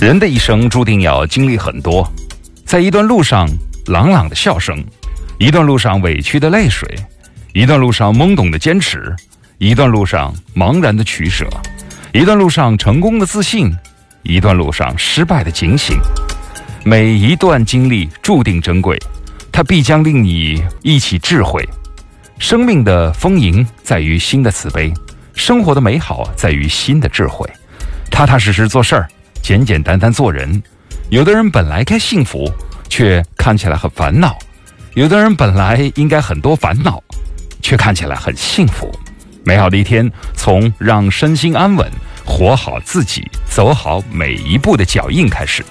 人的一生注定要经历很多，在一段路上，朗朗的笑声；一段路上，委屈的泪水；一段路上，懵懂的坚持；一段路上，茫然的取舍；一段路上，成功的自信；一段路上，失败的警醒。每一段经历注定珍贵，它必将令你忆起智慧。生命的丰盈在于心的慈悲，生活的美好在于心的智慧。踏踏实实做事儿。简简单单做人，有的人本来该幸福，却看起来很烦恼；有的人本来应该很多烦恼，却看起来很幸福。美好的一天，从让身心安稳、活好自己、走好每一步的脚印开始。